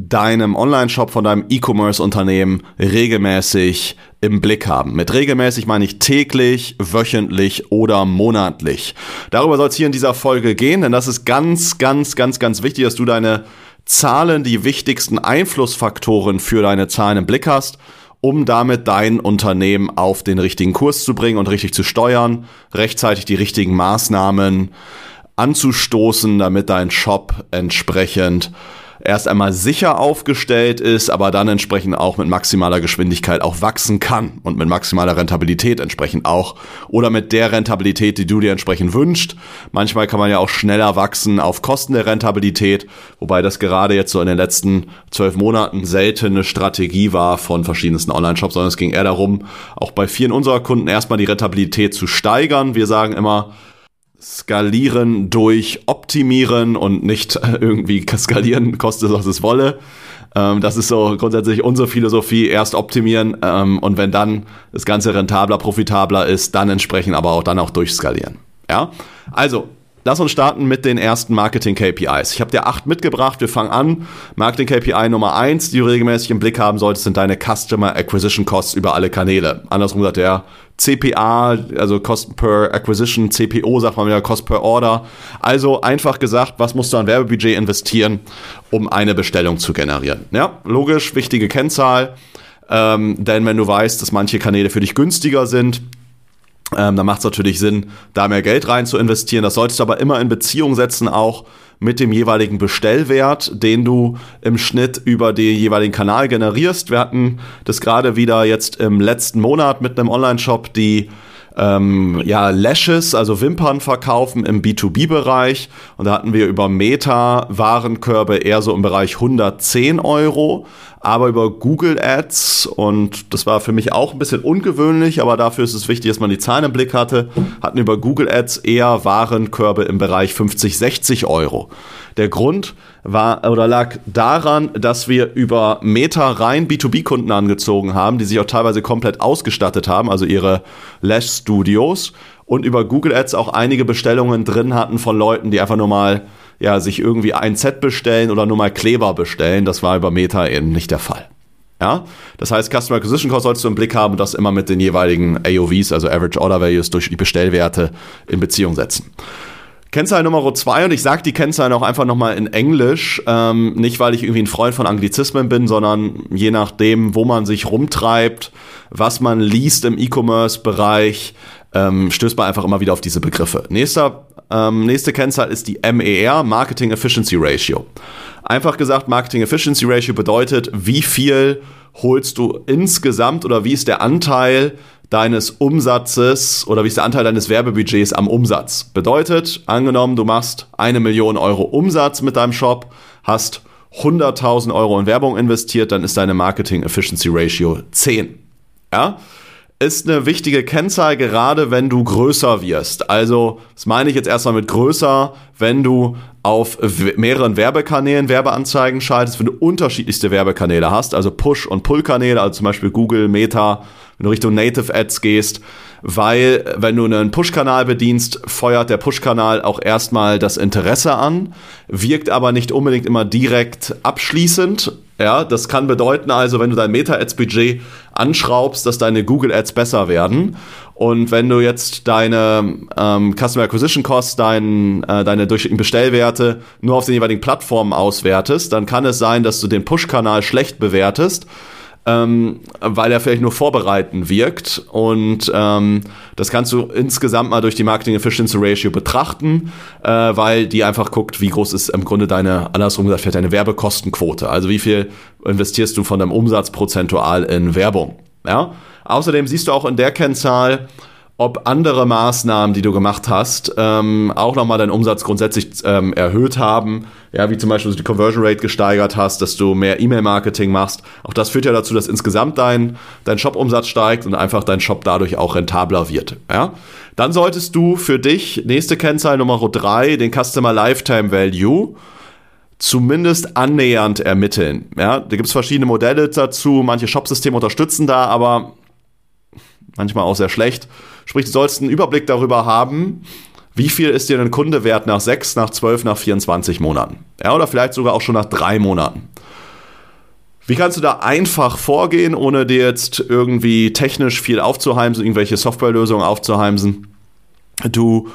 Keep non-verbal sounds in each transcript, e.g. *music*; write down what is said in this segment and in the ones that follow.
deinem Online-Shop, von deinem E-Commerce-Unternehmen regelmäßig im Blick haben. Mit regelmäßig meine ich täglich, wöchentlich oder monatlich. Darüber soll es hier in dieser Folge gehen, denn das ist ganz, ganz, ganz, ganz wichtig, dass du deine Zahlen, die wichtigsten Einflussfaktoren für deine Zahlen im Blick hast, um damit dein Unternehmen auf den richtigen Kurs zu bringen und richtig zu steuern, rechtzeitig die richtigen Maßnahmen anzustoßen, damit dein Shop entsprechend erst einmal sicher aufgestellt ist, aber dann entsprechend auch mit maximaler Geschwindigkeit auch wachsen kann und mit maximaler Rentabilität entsprechend auch oder mit der Rentabilität, die du dir entsprechend wünschst. Manchmal kann man ja auch schneller wachsen auf Kosten der Rentabilität, wobei das gerade jetzt so in den letzten zwölf Monaten seltene Strategie war von verschiedensten Online-Shops, sondern es ging eher darum, auch bei vielen unserer Kunden erstmal die Rentabilität zu steigern. Wir sagen immer, skalieren durch optimieren und nicht irgendwie skalieren, kostet was es wolle. Ähm, das ist so grundsätzlich unsere Philosophie, erst optimieren ähm, und wenn dann das Ganze rentabler, profitabler ist, dann entsprechend aber auch dann auch durchskalieren. Ja, also Lass uns starten mit den ersten Marketing-KPIs. Ich habe dir acht mitgebracht. Wir fangen an. Marketing-KPI Nummer eins, die du regelmäßig im Blick haben solltest, sind deine Customer Acquisition Costs über alle Kanäle. Andersrum sagt der CPA, also Cost per Acquisition, CPO sagt man wieder, Cost per Order. Also einfach gesagt, was musst du an Werbebudget investieren, um eine Bestellung zu generieren? Ja, logisch, wichtige Kennzahl. Ähm, denn wenn du weißt, dass manche Kanäle für dich günstiger sind, ähm, dann macht es natürlich Sinn, da mehr Geld rein zu investieren. Das solltest du aber immer in Beziehung setzen, auch mit dem jeweiligen Bestellwert, den du im Schnitt über den jeweiligen Kanal generierst. Wir hatten das gerade wieder jetzt im letzten Monat mit einem Online-Shop, die ähm, ja, Lashes, also Wimpern verkaufen im B2B-Bereich. Und da hatten wir über Meta Warenkörbe eher so im Bereich 110 Euro aber über Google Ads und das war für mich auch ein bisschen ungewöhnlich, aber dafür ist es wichtig, dass man die Zahlen im Blick hatte, hatten über Google Ads eher Warenkörbe im Bereich 50, 60 Euro. Der Grund war oder lag daran, dass wir über Meta rein B2B-Kunden angezogen haben, die sich auch teilweise komplett ausgestattet haben, also ihre Lash Studios und über Google Ads auch einige Bestellungen drin hatten von Leuten, die einfach nur mal ja, sich irgendwie ein Set bestellen oder nur mal Kleber bestellen. Das war über Meta eben nicht der Fall. Ja, das heißt, Customer Acquisition Cost solltest du im Blick haben und das immer mit den jeweiligen AOVs, also Average Order Values, durch die Bestellwerte in Beziehung setzen. Kennzahl Nummer zwei und ich sage die Kennzahlen auch einfach nochmal in Englisch, ähm, nicht weil ich irgendwie ein Freund von Anglizismen bin, sondern je nachdem, wo man sich rumtreibt, was man liest im E-Commerce-Bereich, ähm, stößt man einfach immer wieder auf diese Begriffe. Nächster ähm, nächste Kennzahl ist die MER, Marketing Efficiency Ratio. Einfach gesagt, Marketing Efficiency Ratio bedeutet, wie viel holst du insgesamt oder wie ist der Anteil deines Umsatzes oder wie ist der Anteil deines Werbebudgets am Umsatz? Bedeutet, angenommen, du machst eine Million Euro Umsatz mit deinem Shop, hast 100.000 Euro in Werbung investiert, dann ist deine Marketing Efficiency Ratio 10. Ja? Ist eine wichtige Kennzahl, gerade wenn du größer wirst. Also, das meine ich jetzt erstmal mit größer, wenn du auf mehreren Werbekanälen Werbeanzeigen schaltest, wenn du unterschiedlichste Werbekanäle hast, also Push- und Pull-Kanäle, also zum Beispiel Google, Meta, wenn du Richtung Native Ads gehst, weil wenn du einen Push-Kanal bedienst, feuert der Push-Kanal auch erstmal das Interesse an, wirkt aber nicht unbedingt immer direkt abschließend. Ja, das kann bedeuten also, wenn du dein Meta-Ads-Budget anschraubst, dass deine Google-Ads besser werden. Und wenn du jetzt deine ähm, Customer Acquisition Costs, dein, äh, deine durchschnittlichen Bestellwerte nur auf den jeweiligen Plattformen auswertest, dann kann es sein, dass du den Push-Kanal schlecht bewertest ähm, weil er vielleicht nur vorbereiten wirkt. Und ähm, das kannst du insgesamt mal durch die Marketing Efficiency Ratio betrachten, äh, weil die einfach guckt, wie groß ist im Grunde deine, andersrum gesagt, vielleicht deine Werbekostenquote. Also wie viel investierst du von deinem Umsatz prozentual in Werbung. Ja? Außerdem siehst du auch in der Kennzahl, ob andere Maßnahmen, die du gemacht hast, ähm, auch nochmal deinen Umsatz grundsätzlich ähm, erhöht haben. Ja, wie zum Beispiel, dass du die Conversion Rate gesteigert hast, dass du mehr E-Mail-Marketing machst. Auch das führt ja dazu, dass insgesamt dein, dein Shop-Umsatz steigt und einfach dein Shop dadurch auch rentabler wird. Ja? Dann solltest du für dich, nächste Kennzahl Nummer drei, den Customer Lifetime Value zumindest annähernd ermitteln. Ja, da gibt es verschiedene Modelle dazu. Manche Shopsysteme unterstützen da, aber manchmal auch sehr schlecht. Sprich, du sollst einen Überblick darüber haben, wie viel ist dir ein Kunde wert nach 6, nach 12, nach 24 Monaten. Ja, oder vielleicht sogar auch schon nach drei Monaten. Wie kannst du da einfach vorgehen, ohne dir jetzt irgendwie technisch viel aufzuheimsen, irgendwelche Softwarelösungen aufzuheimsen? Du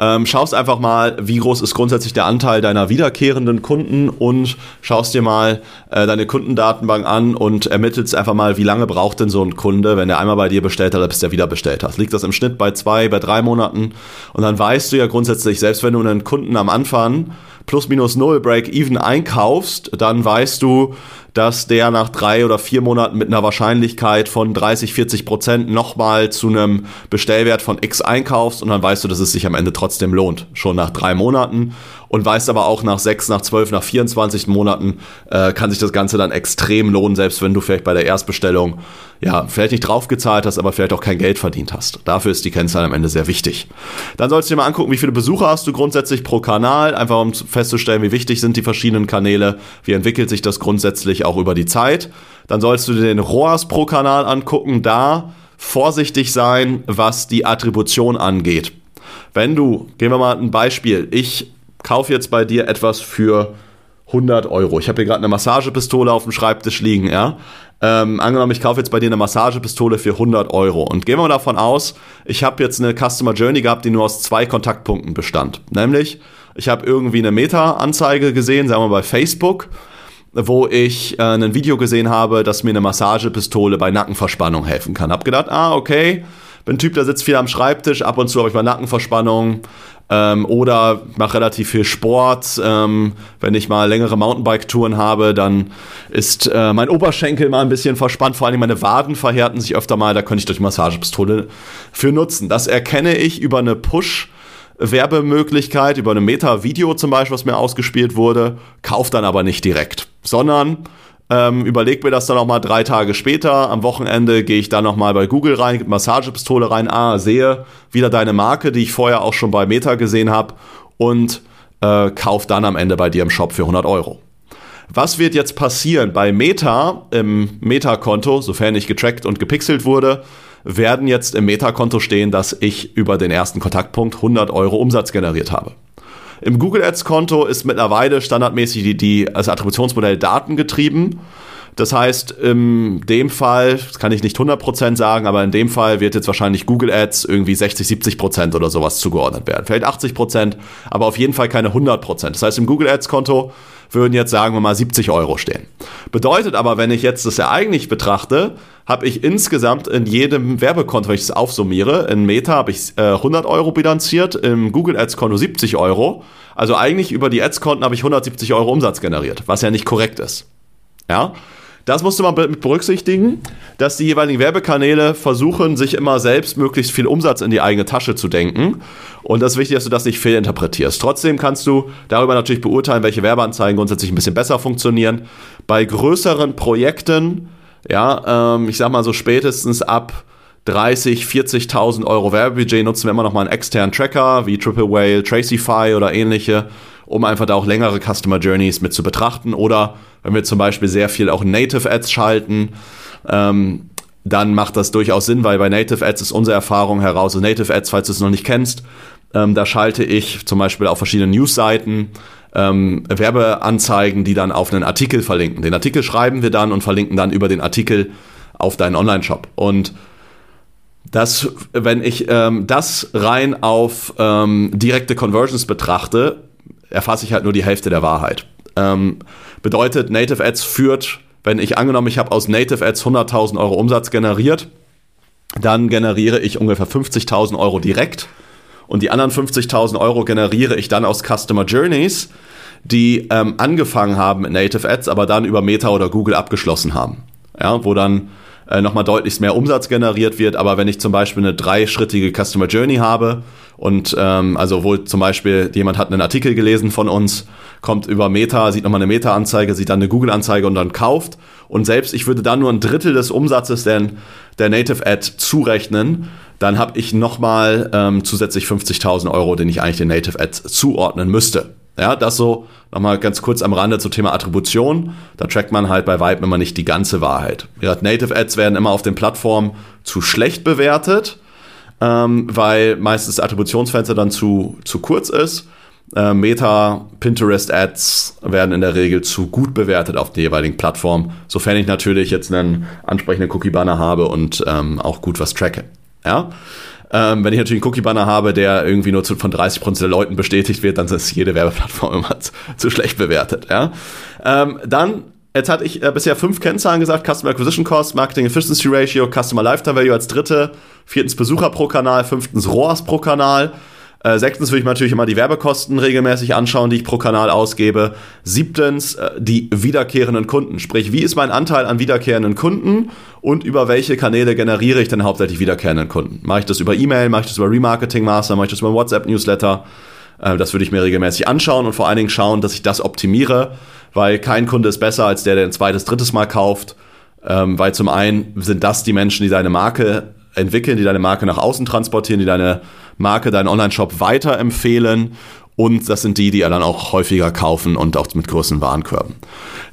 ähm, schaust einfach mal, wie groß ist grundsätzlich der Anteil deiner wiederkehrenden Kunden und schaust dir mal äh, deine Kundendatenbank an und ermittelst einfach mal, wie lange braucht denn so ein Kunde, wenn er einmal bei dir bestellt hat, bis er wieder bestellt hat. Liegt das im Schnitt bei zwei, bei drei Monaten? Und dann weißt du ja grundsätzlich, selbst wenn du einen Kunden am Anfang plus minus null Break-Even einkaufst, dann weißt du, dass der nach drei oder vier Monaten mit einer Wahrscheinlichkeit von 30, 40 Prozent nochmal zu einem Bestellwert von X einkaufst und dann weißt du, dass es sich am Ende trotzdem lohnt. Schon nach drei Monaten und weißt aber auch nach sechs, nach zwölf, nach 24 Monaten äh, kann sich das Ganze dann extrem lohnen, selbst wenn du vielleicht bei der Erstbestellung ja vielleicht nicht draufgezahlt hast, aber vielleicht auch kein Geld verdient hast. Dafür ist die Kennzahl am Ende sehr wichtig. Dann sollst du dir mal angucken, wie viele Besucher hast du grundsätzlich pro Kanal, einfach um festzustellen, wie wichtig sind die verschiedenen Kanäle, wie entwickelt sich das grundsätzlich auch über die Zeit. Dann sollst du dir den ROAS pro Kanal angucken, da vorsichtig sein, was die Attribution angeht. Wenn du, gehen wir mal ein Beispiel, ich kaufe jetzt bei dir etwas für 100 Euro. Ich habe hier gerade eine Massagepistole auf dem Schreibtisch liegen, ja. Ähm, angenommen, ich kaufe jetzt bei dir eine Massagepistole für 100 Euro. Und gehen wir mal davon aus, ich habe jetzt eine Customer Journey gehabt, die nur aus zwei Kontaktpunkten bestand. Nämlich, ich habe irgendwie eine Meta-Anzeige gesehen, sagen wir bei Facebook, wo ich äh, ein Video gesehen habe, dass mir eine Massagepistole bei Nackenverspannung helfen kann. Hab gedacht, ah, okay, bin Typ, der sitzt viel am Schreibtisch, ab und zu habe ich mal Nackenverspannung, ähm, oder mache relativ viel Sport. Ähm, wenn ich mal längere Mountainbike-Touren habe, dann ist äh, mein Oberschenkel mal ein bisschen verspannt. Vor allem meine Waden verhärten sich öfter mal. Da könnte ich durch Massagepistole für nutzen. Das erkenne ich über eine Push- Werbemöglichkeit über eine Meta-Video zum Beispiel, was mir ausgespielt wurde, kauft dann aber nicht direkt, sondern ähm, überleg mir das dann noch mal drei Tage später. Am Wochenende gehe ich dann noch mal bei Google rein, Massagepistole rein, ah, sehe wieder deine Marke, die ich vorher auch schon bei Meta gesehen habe und äh, kauf dann am Ende bei dir im Shop für 100 Euro. Was wird jetzt passieren? Bei Meta, im Meta-Konto, sofern nicht getrackt und gepixelt wurde, werden jetzt im Meta-Konto stehen, dass ich über den ersten Kontaktpunkt 100 Euro Umsatz generiert habe. Im Google Ads Konto ist mittlerweile standardmäßig die, die also Attributionsmodell datengetrieben. Das heißt, in dem Fall, das kann ich nicht 100% sagen, aber in dem Fall wird jetzt wahrscheinlich Google Ads irgendwie 60, 70% oder sowas zugeordnet werden. Vielleicht 80%, aber auf jeden Fall keine 100%. Das heißt, im Google Ads Konto würden jetzt sagen wir mal 70 Euro stehen. Bedeutet aber, wenn ich jetzt das ja eigentlich betrachte, habe ich insgesamt in jedem Werbekonto, wenn ich es aufsummiere, in Meta habe ich äh, 100 Euro bilanziert, im Google Ads Konto 70 Euro. Also eigentlich über die Ads-Konten habe ich 170 Euro Umsatz generiert, was ja nicht korrekt ist. Ja, das musste man mit berücksichtigen, dass die jeweiligen Werbekanäle versuchen, sich immer selbst möglichst viel Umsatz in die eigene Tasche zu denken. Und das ist wichtig, dass du das nicht fehlinterpretierst. Trotzdem kannst du darüber natürlich beurteilen, welche Werbeanzeigen grundsätzlich ein bisschen besser funktionieren. Bei größeren Projekten, ja, ähm, ich sag mal so spätestens ab 30, 40.000 Euro Werbebudget nutzen wir immer noch mal einen externen Tracker wie Triple Whale, Tracify oder ähnliche, um einfach da auch längere Customer Journeys mit zu betrachten. Oder wenn wir zum Beispiel sehr viel auch Native Ads schalten, ähm, dann macht das durchaus Sinn, weil bei Native Ads ist unsere Erfahrung heraus, also Native Ads, falls du es noch nicht kennst, ähm, da schalte ich zum Beispiel auf verschiedenen Newsseiten ähm, Werbeanzeigen, die dann auf einen Artikel verlinken. Den Artikel schreiben wir dann und verlinken dann über den Artikel auf deinen Online-Shop. Und das, wenn ich ähm, das rein auf ähm, direkte Conversions betrachte, erfasse ich halt nur die Hälfte der Wahrheit. Ähm, bedeutet, Native Ads führt, wenn ich angenommen, ich habe aus Native Ads 100.000 Euro Umsatz generiert, dann generiere ich ungefähr 50.000 Euro direkt und die anderen 50.000 Euro generiere ich dann aus Customer Journeys, die ähm, angefangen haben mit Native Ads, aber dann über Meta oder Google abgeschlossen haben. Ja, wo dann äh, nochmal deutlich mehr Umsatz generiert wird. Aber wenn ich zum Beispiel eine dreischrittige Customer Journey habe und ähm, also wo zum Beispiel jemand hat einen Artikel gelesen von uns, kommt über Meta, sieht nochmal eine Meta-Anzeige, sieht dann eine Google-Anzeige und dann kauft. Und selbst ich würde dann nur ein Drittel des Umsatzes der, der Native Ad zurechnen, dann habe ich nochmal ähm, zusätzlich 50.000 Euro, den ich eigentlich den Native Ads zuordnen müsste. Ja, das so nochmal ganz kurz am Rande zum Thema Attribution. Da trackt man halt bei Vibe immer nicht die ganze Wahrheit. Ja, Native Ads werden immer auf den Plattformen zu schlecht bewertet, ähm, weil meistens das Attributionsfenster dann zu, zu kurz ist. Äh, Meta, Pinterest Ads werden in der Regel zu gut bewertet auf der jeweiligen Plattform, sofern ich natürlich jetzt einen ansprechenden Cookie-Banner habe und ähm, auch gut was tracke. Ja? Ähm, wenn ich natürlich einen Cookie-Banner habe, der irgendwie nur zu, von 30% der Leuten bestätigt wird, dann ist jede Werbeplattform *laughs* immer zu, zu schlecht bewertet. Ja? Ähm, dann, jetzt hatte ich äh, bisher fünf Kennzahlen gesagt: Customer Acquisition Cost, Marketing Efficiency Ratio, Customer Lifetime Value als dritte, viertens Besucher pro Kanal, fünftens ROAS pro Kanal. Äh, sechstens würde ich mir natürlich immer die Werbekosten regelmäßig anschauen, die ich pro Kanal ausgebe. Siebtens äh, die wiederkehrenden Kunden. Sprich, wie ist mein Anteil an wiederkehrenden Kunden und über welche Kanäle generiere ich denn hauptsächlich wiederkehrenden Kunden? Mache ich das über E-Mail, mache ich das über Remarketing Master, mache ich das über WhatsApp-Newsletter? Äh, das würde ich mir regelmäßig anschauen und vor allen Dingen schauen, dass ich das optimiere, weil kein Kunde ist besser als der, der ein zweites, drittes Mal kauft. Ähm, weil zum einen sind das die Menschen, die deine Marke entwickeln, die deine Marke nach außen transportieren, die deine Marke, deinen Online-Shop weiterempfehlen. Und das sind die, die dann auch häufiger kaufen und auch mit größeren Warenkörben.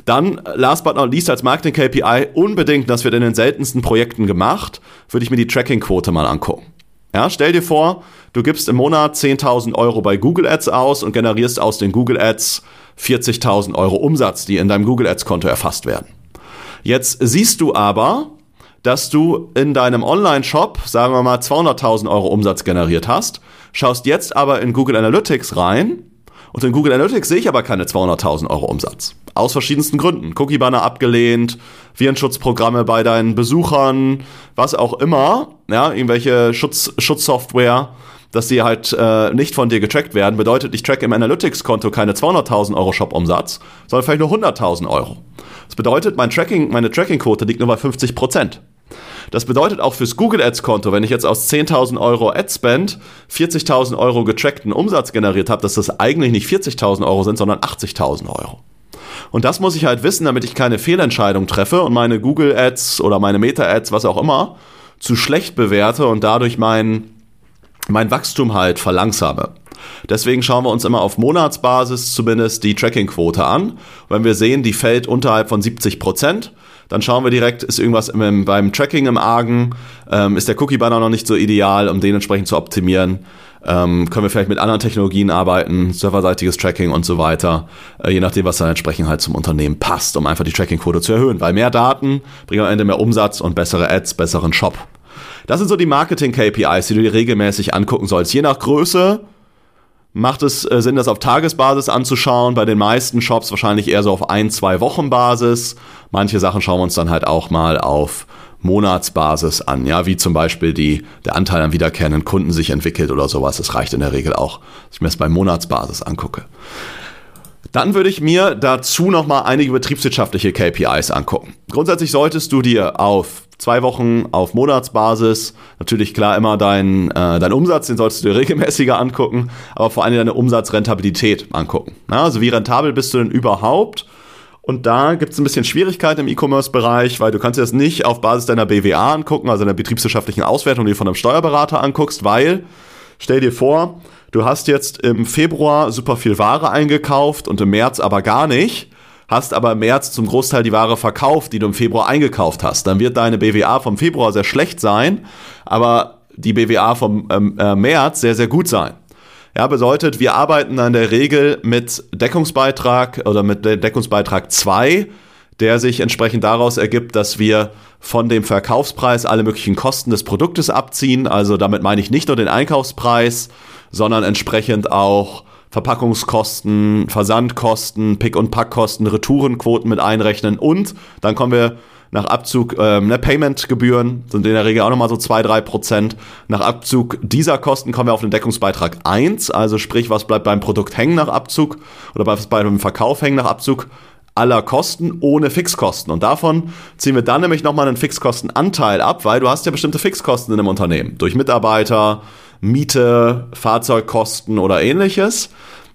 Dann, last but not least, als Marketing-KPI unbedingt, das wird in den seltensten Projekten gemacht, würde ich mir die Tracking-Quote mal angucken. Ja, stell dir vor, du gibst im Monat 10.000 Euro bei Google Ads aus und generierst aus den Google Ads 40.000 Euro Umsatz, die in deinem Google Ads Konto erfasst werden. Jetzt siehst du aber, dass du in deinem Online-Shop, sagen wir mal, 200.000 Euro Umsatz generiert hast, schaust jetzt aber in Google Analytics rein und in Google Analytics sehe ich aber keine 200.000 Euro Umsatz. Aus verschiedensten Gründen. Cookie-Banner abgelehnt, Virenschutzprogramme bei deinen Besuchern, was auch immer, ja, irgendwelche Schutz, Schutzsoftware, dass die halt äh, nicht von dir getrackt werden, bedeutet, ich track im Analytics-Konto keine 200.000 Euro Shop-Umsatz, sondern vielleicht nur 100.000 Euro. Das bedeutet, mein Tracking, meine Tracking-Quote liegt nur bei 50 Prozent. Das bedeutet auch fürs Google Ads Konto, wenn ich jetzt aus 10.000 Euro Ad Spend 40.000 Euro getrackten Umsatz generiert habe, dass das eigentlich nicht 40.000 Euro sind, sondern 80.000 Euro. Und das muss ich halt wissen, damit ich keine Fehlentscheidung treffe und meine Google Ads oder meine Meta Ads, was auch immer, zu schlecht bewerte und dadurch mein, mein Wachstum halt verlangsame. Deswegen schauen wir uns immer auf Monatsbasis zumindest die Tracking-Quote an. Wenn wir sehen, die fällt unterhalb von 70 Prozent, dann schauen wir direkt, ist irgendwas im, beim Tracking im Argen, ähm, ist der Cookie-Banner noch nicht so ideal, um den entsprechend zu optimieren. Ähm, können wir vielleicht mit anderen Technologien arbeiten, serverseitiges Tracking und so weiter, äh, je nachdem, was dann entsprechend halt zum Unternehmen passt, um einfach die Tracking-Quote zu erhöhen. Weil mehr Daten bringen am Ende mehr Umsatz und bessere Ads, besseren Shop. Das sind so die Marketing-KPIs, die du dir regelmäßig angucken sollst. Je nach Größe macht es äh, Sinn, das auf Tagesbasis anzuschauen. Bei den meisten Shops wahrscheinlich eher so auf ein, zwei Wochen Basis. Manche Sachen schauen wir uns dann halt auch mal auf Monatsbasis an, ja, wie zum Beispiel die, der Anteil an wiederkehrenden Kunden sich entwickelt oder sowas. Das reicht in der Regel auch, dass ich mir das bei Monatsbasis angucke. Dann würde ich mir dazu nochmal einige betriebswirtschaftliche KPIs angucken. Grundsätzlich solltest du dir auf zwei Wochen auf Monatsbasis. Natürlich klar immer dein, äh, dein Umsatz, den solltest du dir *laughs* regelmäßiger angucken, aber vor allem deine Umsatzrentabilität angucken. Na, also wie rentabel bist du denn überhaupt? Und da gibt es ein bisschen Schwierigkeit im E-Commerce-Bereich, weil du kannst dir das nicht auf Basis deiner BWA angucken, also deiner betriebswirtschaftlichen Auswertung, die du von einem Steuerberater anguckst, weil, stell dir vor, du hast jetzt im Februar super viel Ware eingekauft und im März aber gar nicht hast aber im März zum Großteil die Ware verkauft, die du im Februar eingekauft hast. Dann wird deine BWA vom Februar sehr schlecht sein, aber die BWA vom ähm, äh, März sehr, sehr gut sein. Ja, bedeutet, wir arbeiten in der Regel mit Deckungsbeitrag oder mit Deckungsbeitrag 2, der sich entsprechend daraus ergibt, dass wir von dem Verkaufspreis alle möglichen Kosten des Produktes abziehen. Also damit meine ich nicht nur den Einkaufspreis, sondern entsprechend auch Verpackungskosten, Versandkosten, Pick- und Packkosten, Retourenquoten mit einrechnen und dann kommen wir nach Abzug ähm, ne, Paymentgebühren sind in der Regel auch nochmal so 2-3 Prozent. Nach Abzug dieser Kosten kommen wir auf den Deckungsbeitrag 1, also sprich, was bleibt beim Produkt hängen nach Abzug oder was bleibt beim Verkauf hängen nach Abzug aller Kosten ohne Fixkosten. Und davon ziehen wir dann nämlich nochmal einen Fixkostenanteil ab, weil du hast ja bestimmte Fixkosten in einem Unternehmen. Durch Mitarbeiter, Miete, Fahrzeugkosten oder ähnliches.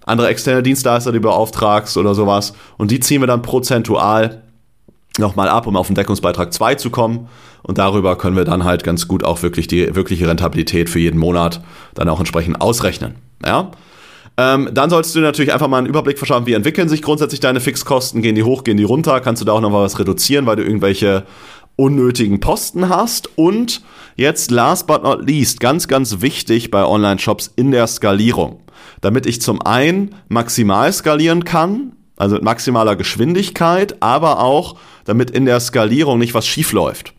Andere externe Dienstleister, die du beauftragst oder sowas. Und die ziehen wir dann prozentual nochmal ab, um auf den Deckungsbeitrag 2 zu kommen. Und darüber können wir dann halt ganz gut auch wirklich die wirkliche Rentabilität für jeden Monat dann auch entsprechend ausrechnen. Ja? Ähm, dann solltest du natürlich einfach mal einen Überblick verschaffen, wie entwickeln sich grundsätzlich deine Fixkosten, gehen die hoch, gehen die runter, kannst du da auch noch mal was reduzieren, weil du irgendwelche unnötigen Posten hast. Und jetzt last but not least, ganz, ganz wichtig bei Online-Shops in der Skalierung. Damit ich zum einen maximal skalieren kann, also mit maximaler Geschwindigkeit, aber auch damit in der Skalierung nicht was schief läuft.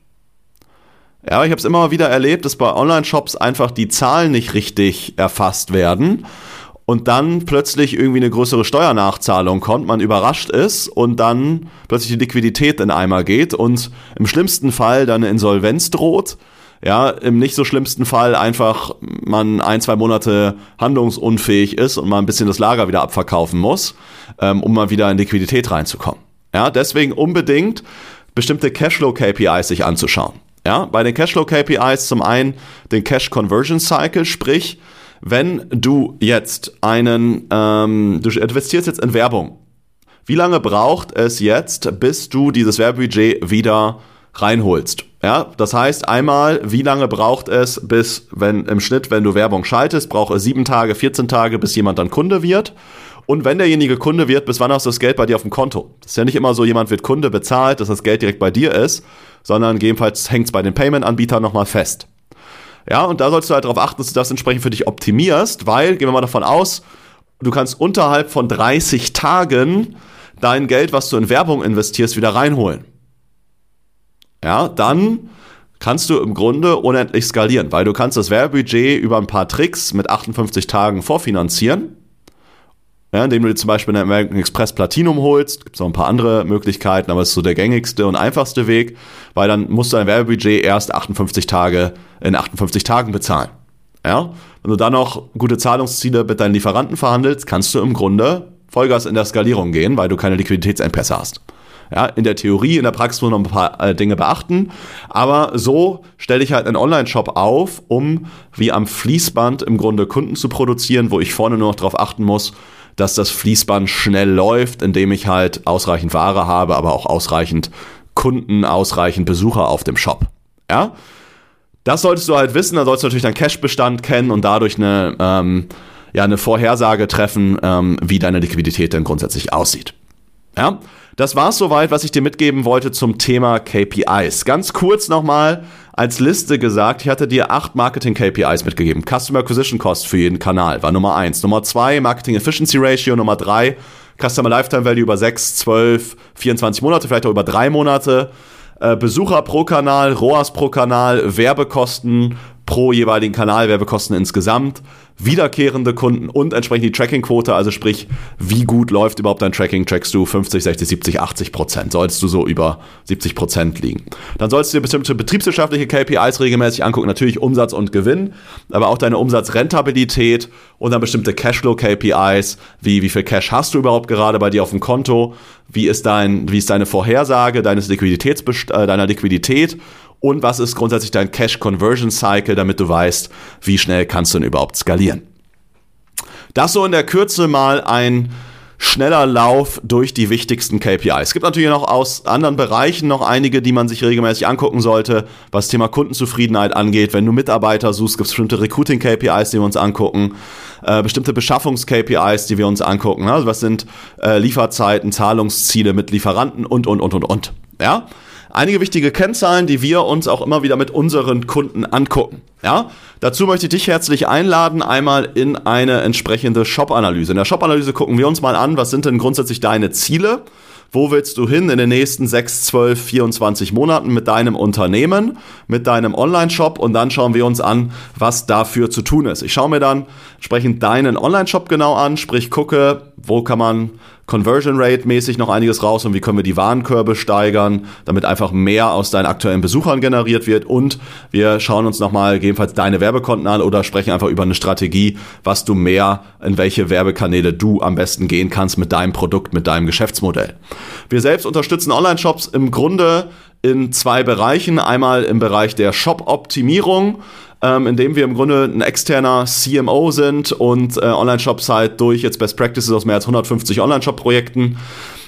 Ja, ich habe es immer wieder erlebt, dass bei Online-Shops einfach die Zahlen nicht richtig erfasst werden und dann plötzlich irgendwie eine größere Steuernachzahlung kommt, man überrascht ist und dann plötzlich die Liquidität in Eimer geht und im schlimmsten Fall dann eine Insolvenz droht. Ja, im nicht so schlimmsten Fall einfach man ein, zwei Monate handlungsunfähig ist und mal ein bisschen das Lager wieder abverkaufen muss ähm, um mal wieder in Liquidität reinzukommen. Ja, deswegen unbedingt bestimmte Cashflow-KPIs sich anzuschauen. Ja, bei den Cashflow-KPIs zum einen den Cash Conversion Cycle, sprich, wenn du jetzt einen, ähm, du investierst jetzt in Werbung. Wie lange braucht es jetzt, bis du dieses Werbebudget wieder reinholst? Ja, das heißt einmal, wie lange braucht es bis, wenn im Schnitt, wenn du Werbung schaltest, braucht es sieben Tage, 14 Tage, bis jemand dann Kunde wird. Und wenn derjenige Kunde wird, bis wann hast du das Geld bei dir auf dem Konto? Das ist ja nicht immer so, jemand wird Kunde bezahlt, dass das Geld direkt bei dir ist, sondern gegebenenfalls hängt es bei den Payment-Anbietern nochmal fest. Ja, und da sollst du halt darauf achten, dass du das entsprechend für dich optimierst, weil, gehen wir mal davon aus, du kannst unterhalb von 30 Tagen dein Geld, was du in Werbung investierst, wieder reinholen. Ja, dann kannst du im Grunde unendlich skalieren, weil du kannst das Werbebudget über ein paar Tricks mit 58 Tagen vorfinanzieren ja, indem du dir zum Beispiel einen American Express Platinum holst. Gibt es noch ein paar andere Möglichkeiten, aber es ist so der gängigste und einfachste Weg, weil dann musst du dein Werbebudget erst 58 Tage in 58 Tagen bezahlen. Ja, wenn du dann noch gute Zahlungsziele mit deinen Lieferanten verhandelst, kannst du im Grunde Vollgas in der Skalierung gehen, weil du keine Liquiditätsengpässe hast. Ja, in der Theorie, in der Praxis muss man noch ein paar äh, Dinge beachten. Aber so stelle ich halt einen Online-Shop auf, um wie am Fließband im Grunde Kunden zu produzieren, wo ich vorne nur noch darauf achten muss, dass das Fließband schnell läuft, indem ich halt ausreichend Ware habe, aber auch ausreichend Kunden, ausreichend Besucher auf dem Shop. Ja? Das solltest du halt wissen, da solltest du natürlich deinen Cash-Bestand kennen und dadurch eine, ähm, ja, eine Vorhersage treffen, ähm, wie deine Liquidität denn grundsätzlich aussieht. Ja? Das war's soweit, was ich dir mitgeben wollte zum Thema KPIs. Ganz kurz nochmal als Liste gesagt, ich hatte dir acht Marketing-KPIs mitgegeben. Customer Acquisition Cost für jeden Kanal war Nummer eins. Nummer zwei, Marketing Efficiency Ratio. Nummer drei, Customer Lifetime Value über sechs, zwölf, 24 Monate, vielleicht auch über drei Monate. Äh, Besucher pro Kanal, ROAS pro Kanal, Werbekosten pro jeweiligen Kanal, Werbekosten insgesamt wiederkehrende Kunden und entsprechend die Tracking-Quote, also sprich, wie gut läuft überhaupt dein Tracking, trackst du 50, 60, 70, 80 Prozent, solltest du so über 70 Prozent liegen. Dann solltest du dir bestimmte betriebswirtschaftliche KPIs regelmäßig angucken, natürlich Umsatz und Gewinn, aber auch deine Umsatzrentabilität und dann bestimmte Cashflow-KPIs, wie, wie viel Cash hast du überhaupt gerade bei dir auf dem Konto, wie ist dein, wie ist deine Vorhersage deines Liquiditätsbest äh, deiner Liquidität und was ist grundsätzlich dein Cash Conversion Cycle, damit du weißt, wie schnell kannst du denn überhaupt skalieren. Das so in der Kürze mal ein schneller Lauf durch die wichtigsten KPIs. Es gibt natürlich noch aus anderen Bereichen noch einige, die man sich regelmäßig angucken sollte, was Thema Kundenzufriedenheit angeht. Wenn du Mitarbeiter suchst, gibt es bestimmte Recruiting-KPIs, die wir uns angucken, äh, bestimmte Beschaffungs-KPIs, die wir uns angucken. Also was sind äh, Lieferzeiten, Zahlungsziele mit Lieferanten und, und, und, und, und. Ja? Einige wichtige Kennzahlen, die wir uns auch immer wieder mit unseren Kunden angucken. Ja, dazu möchte ich dich herzlich einladen, einmal in eine entsprechende Shop-Analyse. In der Shop-Analyse gucken wir uns mal an, was sind denn grundsätzlich deine Ziele? Wo willst du hin in den nächsten 6, 12, 24 Monaten mit deinem Unternehmen, mit deinem Online-Shop und dann schauen wir uns an, was dafür zu tun ist. Ich schaue mir dann entsprechend deinen Online-Shop genau an, sprich gucke, wo kann man Conversion Rate mäßig noch einiges raus und wie können wir die Warenkörbe steigern, damit einfach mehr aus deinen aktuellen Besuchern generiert wird und wir schauen uns nochmal gegebenenfalls deine Werbekonten an oder sprechen einfach über eine Strategie, was du mehr, in welche Werbekanäle du am besten gehen kannst mit deinem Produkt, mit deinem Geschäftsmodell. Wir selbst unterstützen Online-Shops im Grunde in zwei Bereichen. Einmal im Bereich der Shop-Optimierung, ähm, in dem wir im Grunde ein externer CMO sind und äh, Online-Shops halt durch jetzt Best Practices aus mehr als 150 Online-Shop-Projekten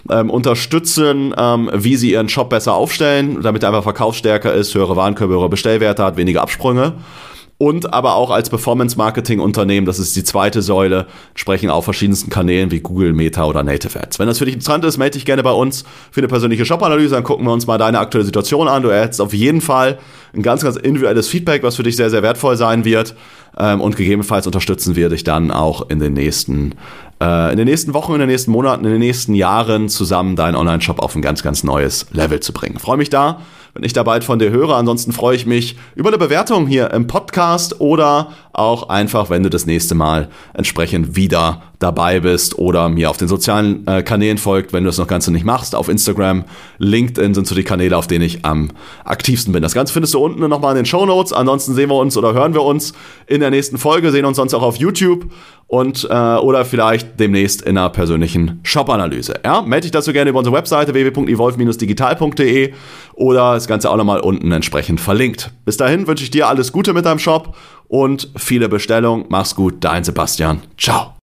ähm, unterstützen, ähm, wie sie ihren Shop besser aufstellen, damit er einfach verkaufsstärker ist, höhere Warenkörbe, höhere Bestellwerte hat, weniger Absprünge und aber auch als Performance-Marketing-Unternehmen, das ist die zweite Säule, sprechen auf verschiedensten Kanälen wie Google, Meta oder Native Ads. Wenn das für dich interessant ist, melde dich gerne bei uns für eine persönliche Shop-Analyse, dann gucken wir uns mal deine aktuelle Situation an. Du erhältst auf jeden Fall ein ganz, ganz individuelles Feedback, was für dich sehr, sehr wertvoll sein wird. Ähm, und gegebenenfalls unterstützen wir dich dann auch in den nächsten äh, in den nächsten Wochen, in den nächsten Monaten, in den nächsten Jahren zusammen deinen Online-Shop auf ein ganz, ganz neues Level zu bringen. Freue mich da, wenn ich da bald von dir höre. Ansonsten freue ich mich über eine Bewertung hier im Podcast oder auch einfach, wenn du das nächste Mal entsprechend wieder dabei bist oder mir auf den sozialen äh, Kanälen folgt, wenn du das noch ganz nicht machst. Auf Instagram, LinkedIn sind so die Kanäle, auf denen ich am aktivsten bin. Das Ganze findest du unten nochmal in den Show Notes. Ansonsten sehen wir uns oder hören wir uns in der nächsten Folge, sehen uns sonst auch auf YouTube und äh, oder vielleicht demnächst in einer persönlichen Shop-Analyse. Ja, melde dich dazu gerne über unsere Webseite www.evolve-digital.de oder das Ganze auch nochmal unten entsprechend verlinkt. Bis dahin wünsche ich dir alles Gute mit deinem Shop und viele Bestellungen. Mach's gut, dein Sebastian. Ciao.